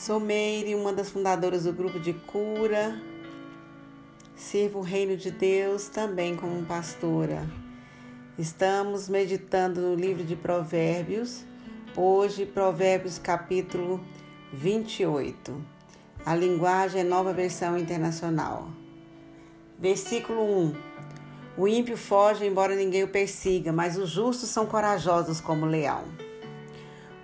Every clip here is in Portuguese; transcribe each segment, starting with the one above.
Sou Meire, uma das fundadoras do grupo de cura. Sirvo o reino de Deus também como pastora. Estamos meditando no livro de Provérbios, hoje, Provérbios capítulo 28. A linguagem é nova versão internacional. Versículo 1: O ímpio foge, embora ninguém o persiga, mas os justos são corajosos como leão.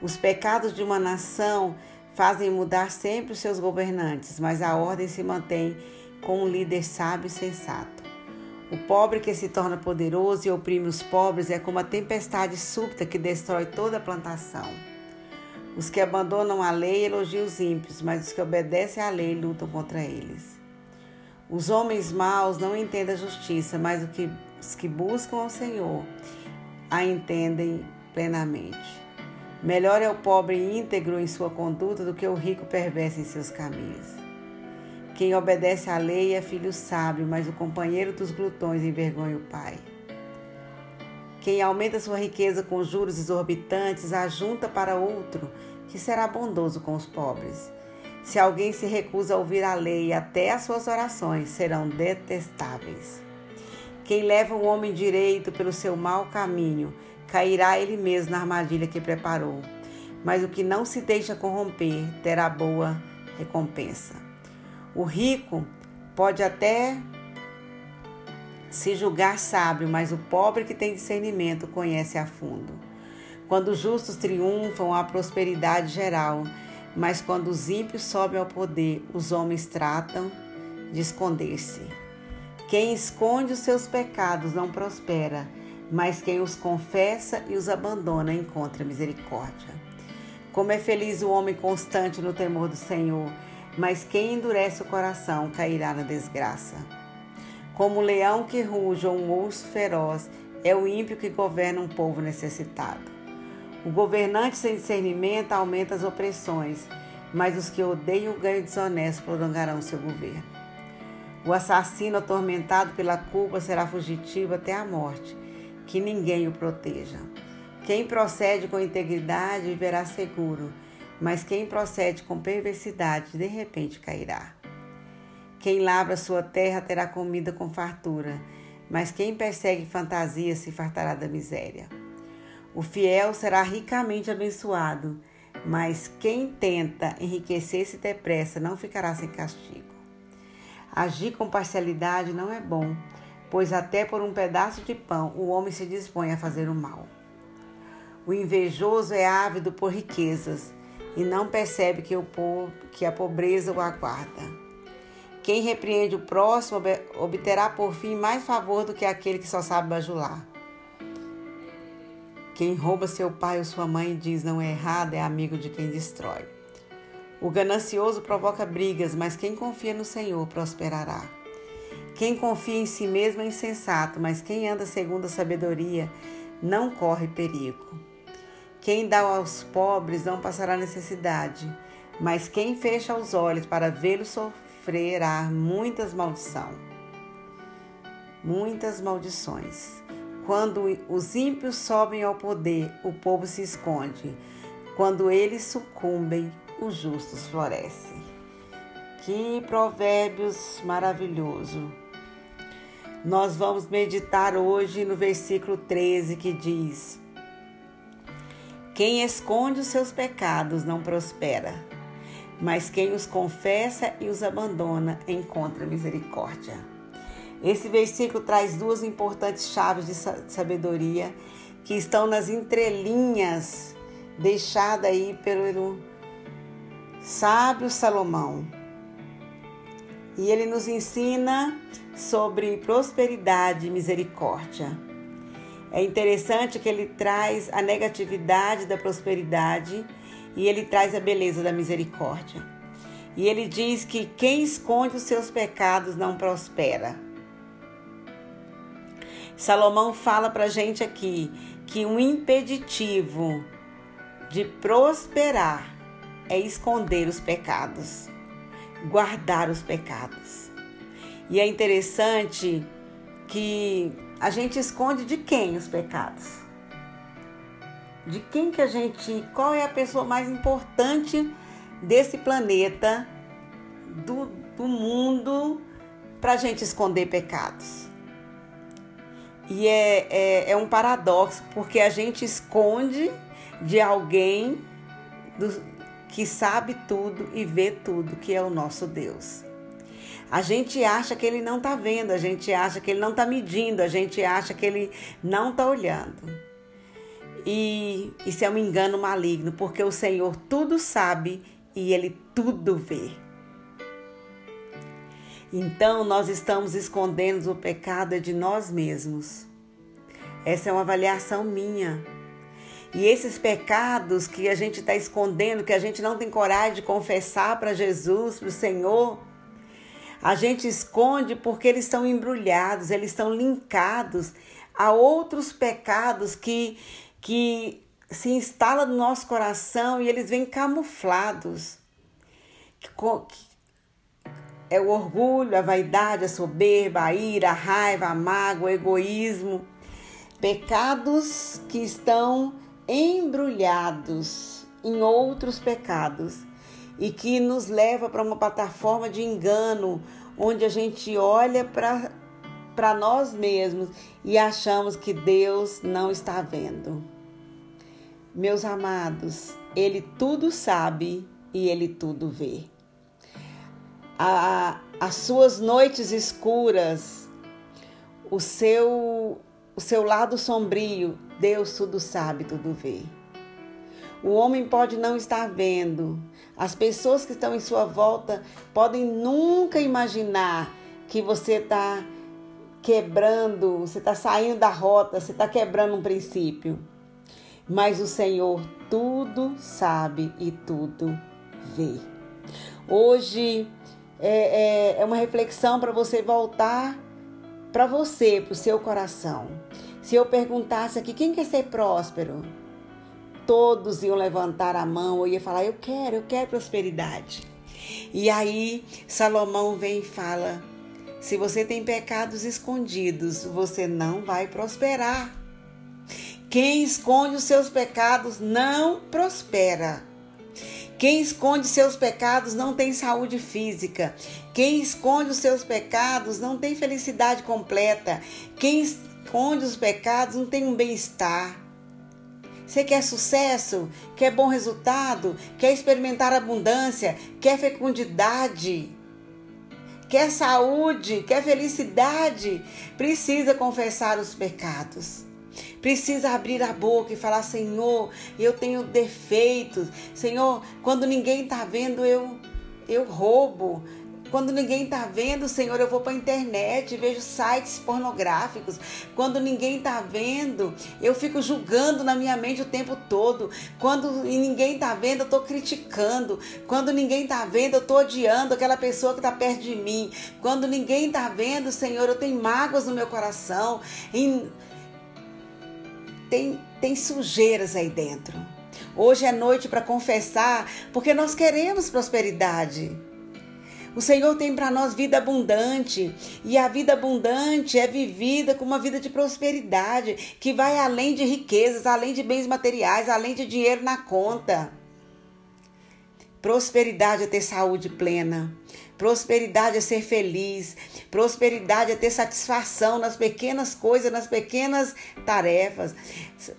Os pecados de uma nação fazem mudar sempre os seus governantes, mas a ordem se mantém com um líder sábio e sensato. O pobre que se torna poderoso e oprime os pobres é como a tempestade súbita que destrói toda a plantação. Os que abandonam a lei elogiam os ímpios, mas os que obedecem à lei lutam contra eles. Os homens maus não entendem a justiça, mas os que buscam ao Senhor a entendem plenamente. Melhor é o pobre íntegro em sua conduta do que o rico perverso em seus caminhos. Quem obedece à lei é filho sábio, mas o companheiro dos glutões envergonha o pai. Quem aumenta sua riqueza com juros exorbitantes ajunta para outro que será bondoso com os pobres. Se alguém se recusa a ouvir a lei, até as suas orações serão detestáveis. Quem leva o homem direito pelo seu mau caminho cairá ele mesmo na armadilha que preparou. Mas o que não se deixa corromper terá boa recompensa. O rico pode até se julgar sábio, mas o pobre que tem discernimento conhece a fundo. Quando os justos triunfam, há prosperidade geral, mas quando os ímpios sobem ao poder, os homens tratam de esconder-se. Quem esconde os seus pecados não prospera, mas quem os confessa e os abandona encontra misericórdia. Como é feliz o homem constante no temor do Senhor, mas quem endurece o coração cairá na desgraça. Como o leão que ruge ou um urso feroz, é o ímpio que governa um povo necessitado. O governante sem discernimento aumenta as opressões, mas os que odeiam o ganho desonesto prolongarão seu governo. O assassino atormentado pela culpa será fugitivo até a morte que ninguém o proteja. Quem procede com integridade viverá seguro, mas quem procede com perversidade de repente cairá. Quem labra sua terra terá comida com fartura, mas quem persegue fantasia se fartará da miséria. O fiel será ricamente abençoado, mas quem tenta enriquecer-se depressa não ficará sem castigo. Agir com parcialidade não é bom, pois até por um pedaço de pão o homem se dispõe a fazer o mal. O invejoso é ávido por riquezas e não percebe que, que a pobreza o aguarda. Quem repreende o próximo obterá por fim mais favor do que aquele que só sabe bajular. Quem rouba seu pai ou sua mãe e diz não é errado é amigo de quem destrói. O ganancioso provoca brigas, mas quem confia no Senhor prosperará. Quem confia em si mesmo é insensato, mas quem anda segundo a sabedoria não corre perigo. Quem dá aos pobres não passará necessidade, mas quem fecha os olhos para vê-lo sofrerá muitas maldição. Muitas maldições. Quando os ímpios sobem ao poder, o povo se esconde. Quando eles sucumbem, os justos florescem. Que provérbios maravilhoso! Nós vamos meditar hoje no versículo 13 que diz: Quem esconde os seus pecados não prospera, mas quem os confessa e os abandona encontra misericórdia. Esse versículo traz duas importantes chaves de sabedoria que estão nas entrelinhas deixada aí pelo sábio Salomão. E ele nos ensina sobre prosperidade e misericórdia. É interessante que ele traz a negatividade da prosperidade e ele traz a beleza da misericórdia. E ele diz que quem esconde os seus pecados não prospera. Salomão fala para gente aqui que um impeditivo de prosperar é esconder os pecados, guardar os pecados. E é interessante que a gente esconde de quem os pecados? De quem que a gente, qual é a pessoa mais importante desse planeta, do, do mundo, para a gente esconder pecados. E é, é, é, um paradoxo, porque a gente esconde de alguém do, que sabe tudo e vê tudo, que é o nosso Deus. A gente acha que ele não está vendo, a gente acha que ele não está medindo, a gente acha que ele não está olhando. E isso é um engano maligno, porque o Senhor tudo sabe e ele tudo vê. Então nós estamos escondendo o pecado de nós mesmos. Essa é uma avaliação minha. E esses pecados que a gente está escondendo, que a gente não tem coragem de confessar para Jesus, para o Senhor, a gente esconde porque eles estão embrulhados, eles estão linkados a outros pecados que, que se instalam no nosso coração e eles vêm camuflados. É o orgulho, a vaidade, a soberba, a ira, a raiva, a mágoa, o egoísmo. Pecados que estão embrulhados em outros pecados e que nos leva para uma plataforma de engano, onde a gente olha para nós mesmos e achamos que Deus não está vendo. Meus amados, Ele tudo sabe e Ele tudo vê. A, as suas noites escuras, o seu, o seu lado sombrio, Deus tudo sabe, tudo vê. O homem pode não estar vendo, as pessoas que estão em sua volta podem nunca imaginar que você está quebrando, você está saindo da rota, você está quebrando um princípio. Mas o Senhor tudo sabe e tudo vê. Hoje é, é, é uma reflexão para você voltar para você, para o seu coração. Se eu perguntasse aqui, quem quer ser próspero? todos iam levantar a mão ou ia falar: Eu quero, eu quero prosperidade. E aí Salomão vem e fala: Se você tem pecados escondidos, você não vai prosperar. Quem esconde os seus pecados não prospera. Quem esconde seus pecados não tem saúde física. Quem esconde os seus pecados não tem felicidade completa. Quem esconde os pecados não tem um bem-estar. Você quer sucesso? Quer bom resultado? Quer experimentar abundância? Quer fecundidade? Quer saúde? Quer felicidade? Precisa confessar os pecados. Precisa abrir a boca e falar: Senhor, eu tenho defeitos. Senhor, quando ninguém está vendo, eu, eu roubo. Quando ninguém está vendo, Senhor, eu vou para a internet, vejo sites pornográficos. Quando ninguém está vendo, eu fico julgando na minha mente o tempo todo. Quando ninguém está vendo, eu estou criticando. Quando ninguém está vendo, eu estou odiando aquela pessoa que está perto de mim. Quando ninguém está vendo, Senhor, eu tenho mágoas no meu coração. Tem, tem sujeiras aí dentro. Hoje é noite para confessar, porque nós queremos prosperidade. O Senhor tem para nós vida abundante, e a vida abundante é vivida com uma vida de prosperidade, que vai além de riquezas, além de bens materiais, além de dinheiro na conta. Prosperidade é ter saúde plena. Prosperidade é ser feliz. Prosperidade é ter satisfação nas pequenas coisas, nas pequenas tarefas.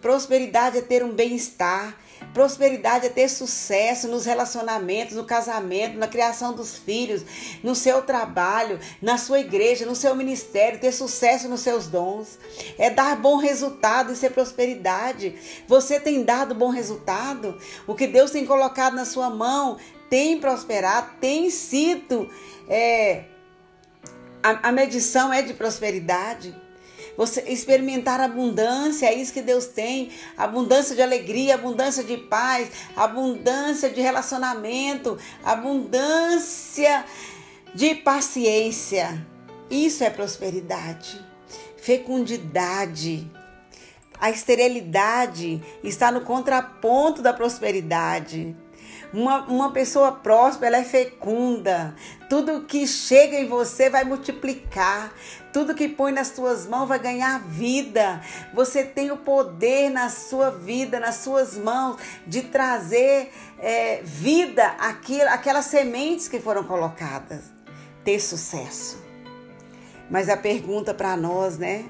Prosperidade é ter um bem-estar. Prosperidade é ter sucesso nos relacionamentos, no casamento, na criação dos filhos, no seu trabalho, na sua igreja, no seu ministério, ter sucesso nos seus dons. É dar bom resultado, isso é prosperidade. Você tem dado bom resultado? O que Deus tem colocado na sua mão tem prosperado, tem sido. É, a, a medição é de prosperidade você experimentar abundância, é isso que Deus tem, abundância de alegria, abundância de paz, abundância de relacionamento, abundância de paciência. Isso é prosperidade, fecundidade. A esterilidade está no contraponto da prosperidade. Uma, uma pessoa próspera, ela é fecunda. Tudo que chega em você vai multiplicar. Tudo que põe nas suas mãos vai ganhar vida. Você tem o poder na sua vida, nas suas mãos, de trazer é, vida àquilo, aquelas sementes que foram colocadas. Ter sucesso. Mas a pergunta para nós, né?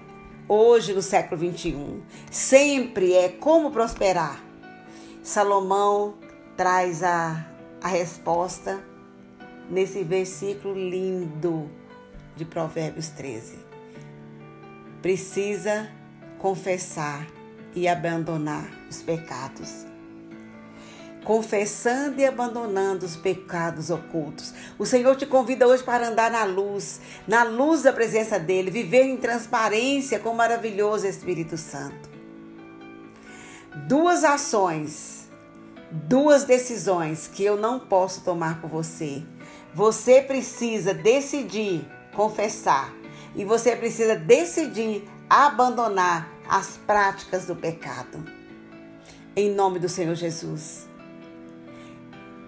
Hoje, no século 21, sempre é como prosperar. Salomão traz a, a resposta nesse versículo lindo de Provérbios 13. Precisa confessar e abandonar os pecados. Confessando e abandonando os pecados ocultos. O Senhor te convida hoje para andar na luz, na luz da presença dEle, viver em transparência com o maravilhoso Espírito Santo. Duas ações, duas decisões que eu não posso tomar por você. Você precisa decidir confessar. E você precisa decidir abandonar as práticas do pecado. Em nome do Senhor Jesus.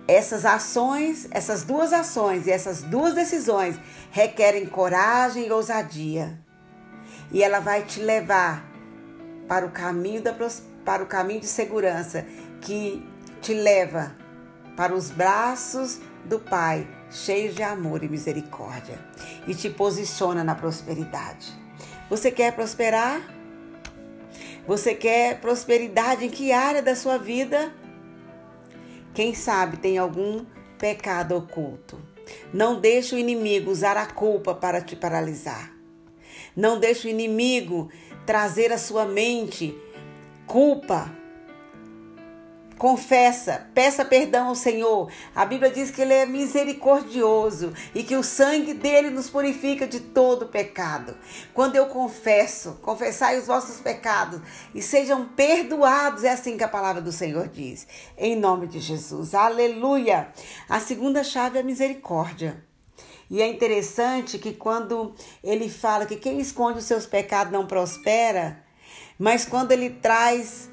Essas ações, essas duas ações e essas duas decisões requerem coragem e ousadia. E ela vai te levar para o caminho da para o caminho de segurança que te leva para os braços do Pai cheio de amor e misericórdia e te posiciona na prosperidade. Você quer prosperar? Você quer prosperidade em que área da sua vida? Quem sabe tem algum pecado oculto. Não deixe o inimigo usar a culpa para te paralisar. Não deixe o inimigo trazer à sua mente culpa confessa, peça perdão ao Senhor. A Bíblia diz que Ele é misericordioso e que o sangue dele nos purifica de todo pecado. Quando eu confesso, confessai os vossos pecados e sejam perdoados, é assim que a palavra do Senhor diz. Em nome de Jesus. Aleluia! A segunda chave é a misericórdia. E é interessante que quando ele fala que quem esconde os seus pecados não prospera, mas quando ele traz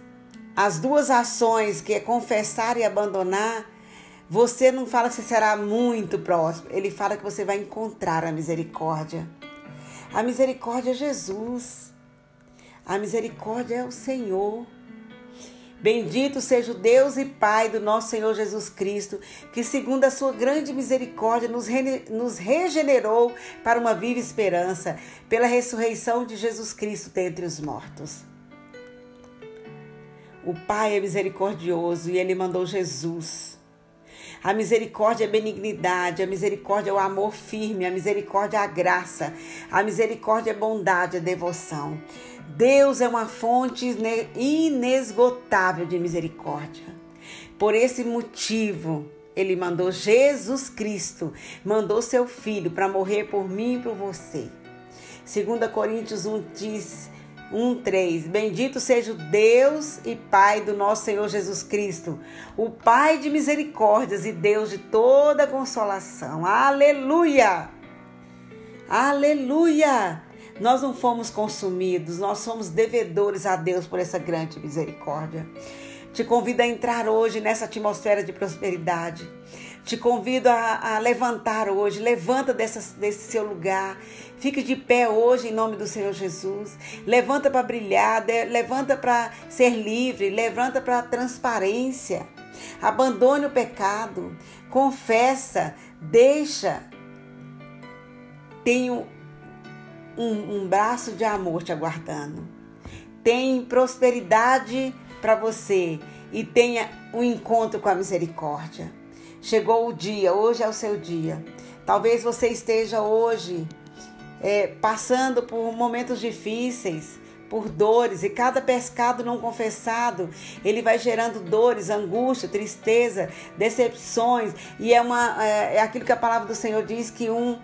as duas ações, que é confessar e abandonar, você não fala que você será muito próximo, ele fala que você vai encontrar a misericórdia. A misericórdia é Jesus. A misericórdia é o Senhor. Bendito seja o Deus e Pai do nosso Senhor Jesus Cristo, que, segundo a sua grande misericórdia, nos, nos regenerou para uma viva esperança, pela ressurreição de Jesus Cristo dentre os mortos. O Pai é misericordioso e ele mandou Jesus. A misericórdia é benignidade, a misericórdia é o amor firme, a misericórdia é a graça, a misericórdia é bondade, é devoção. Deus é uma fonte inesgotável de misericórdia. Por esse motivo, ele mandou Jesus Cristo, mandou seu filho para morrer por mim e por você. 2 Coríntios 1 diz 1:3 Bendito seja o Deus e Pai do nosso Senhor Jesus Cristo, o Pai de misericórdias e Deus de toda consolação. Aleluia! Aleluia! Nós não fomos consumidos, nós somos devedores a Deus por essa grande misericórdia. Te convido a entrar hoje nessa atmosfera de prosperidade. Te convido a, a levantar hoje. Levanta dessa, desse seu lugar. Fique de pé hoje em nome do Senhor Jesus. Levanta para brilhar. levanta para ser livre. Levanta para transparência. Abandone o pecado. Confessa. Deixa. Tenho um, um braço de amor te aguardando. Tem prosperidade para você e tenha um encontro com a misericórdia. Chegou o dia, hoje é o seu dia. Talvez você esteja hoje é, passando por momentos difíceis, por dores, e cada pescado não confessado, ele vai gerando dores, angústia, tristeza, decepções, e é, uma, é, é aquilo que a palavra do Senhor diz que um,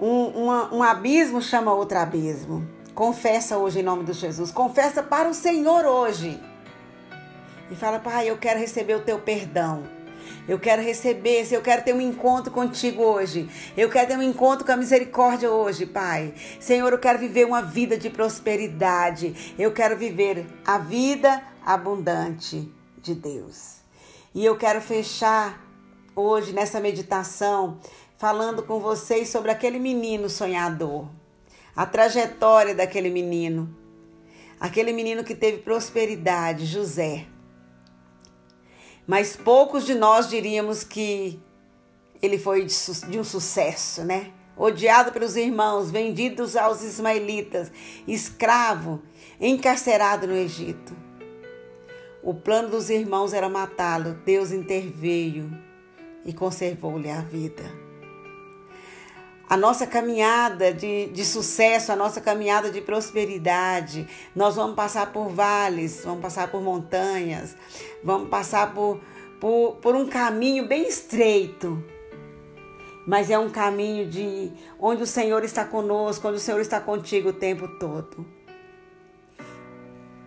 um, uma, um abismo chama outro abismo. Confessa hoje em nome de Jesus. Confessa para o Senhor hoje. E fala, Pai, eu quero receber o teu perdão. Eu quero receber, eu quero ter um encontro contigo hoje. Eu quero ter um encontro com a misericórdia hoje, Pai. Senhor, eu quero viver uma vida de prosperidade. Eu quero viver a vida abundante de Deus. E eu quero fechar hoje nessa meditação falando com vocês sobre aquele menino sonhador, a trajetória daquele menino, aquele menino que teve prosperidade, José. Mas poucos de nós diríamos que ele foi de, um sucesso, né? Odiado pelos irmãos, vendidos aos ismaelitas, escravo, encarcerado no Egito. O plano dos irmãos era matá-lo. Deus interveio e conservou-lhe a vida. A nossa caminhada de, de sucesso, a nossa caminhada de prosperidade, nós vamos passar por vales, vamos passar por montanhas, vamos passar por, por, por um caminho bem estreito, mas é um caminho de onde o Senhor está conosco, onde o Senhor está contigo o tempo todo.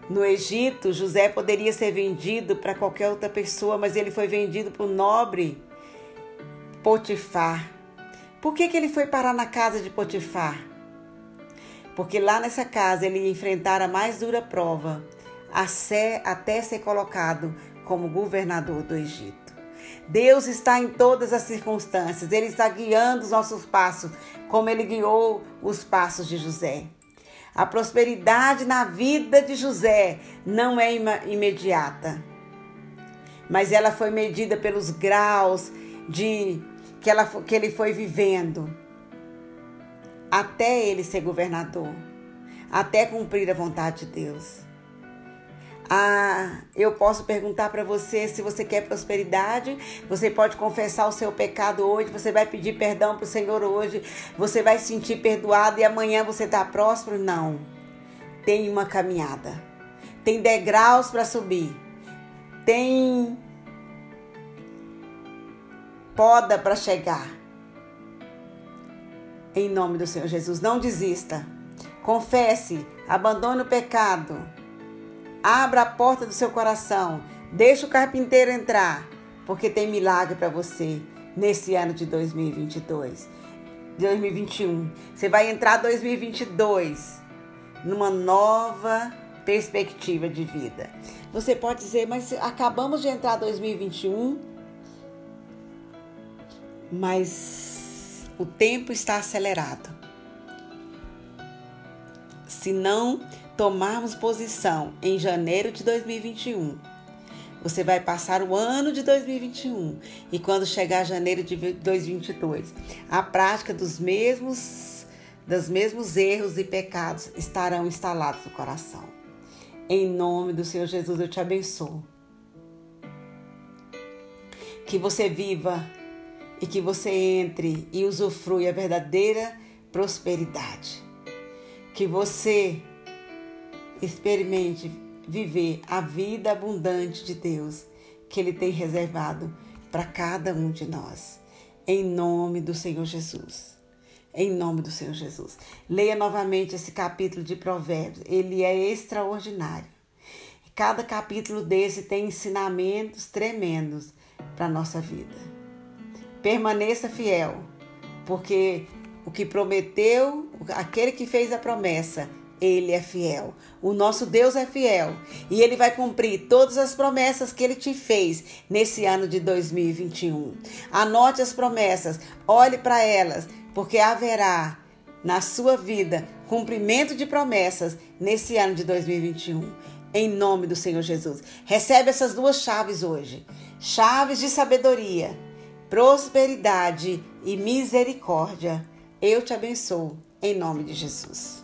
No Egito, José poderia ser vendido para qualquer outra pessoa, mas ele foi vendido para o nobre Potifar. Por que, que ele foi parar na casa de Potifar? Porque lá nessa casa ele ia enfrentar a mais dura prova, até ser colocado como governador do Egito. Deus está em todas as circunstâncias, Ele está guiando os nossos passos, como Ele guiou os passos de José. A prosperidade na vida de José não é imediata, mas ela foi medida pelos graus de que, ela, que ele foi vivendo até ele ser governador, até cumprir a vontade de Deus. Ah, eu posso perguntar para você se você quer prosperidade. Você pode confessar o seu pecado hoje. Você vai pedir perdão para o Senhor hoje. Você vai se sentir perdoado e amanhã você está próspero? Não. Tem uma caminhada. Tem degraus para subir. Tem poda para chegar. Em nome do Senhor Jesus, não desista. Confesse, abandone o pecado. Abra a porta do seu coração. Deixe o carpinteiro entrar, porque tem milagre para você nesse ano de 2022. 2021. Você vai entrar 2022 numa nova perspectiva de vida. Você pode dizer, mas acabamos de entrar 2021 mas o tempo está acelerado. Se não tomarmos posição em janeiro de 2021, você vai passar o ano de 2021 e quando chegar janeiro de 2022, a prática dos mesmos dos mesmos erros e pecados estarão instalados no coração. Em nome do Senhor Jesus, eu te abençoo. Que você viva e que você entre e usufrui a verdadeira prosperidade. Que você experimente viver a vida abundante de Deus que Ele tem reservado para cada um de nós. Em nome do Senhor Jesus. Em nome do Senhor Jesus. Leia novamente esse capítulo de Provérbios. Ele é extraordinário. Cada capítulo desse tem ensinamentos tremendos para a nossa vida permaneça fiel, porque o que prometeu, aquele que fez a promessa, ele é fiel. O nosso Deus é fiel e ele vai cumprir todas as promessas que ele te fez nesse ano de 2021. Anote as promessas, olhe para elas, porque haverá na sua vida cumprimento de promessas nesse ano de 2021. Em nome do Senhor Jesus. Recebe essas duas chaves hoje: chaves de sabedoria prosperidade e misericórdia. Eu te abençoo, em nome de Jesus.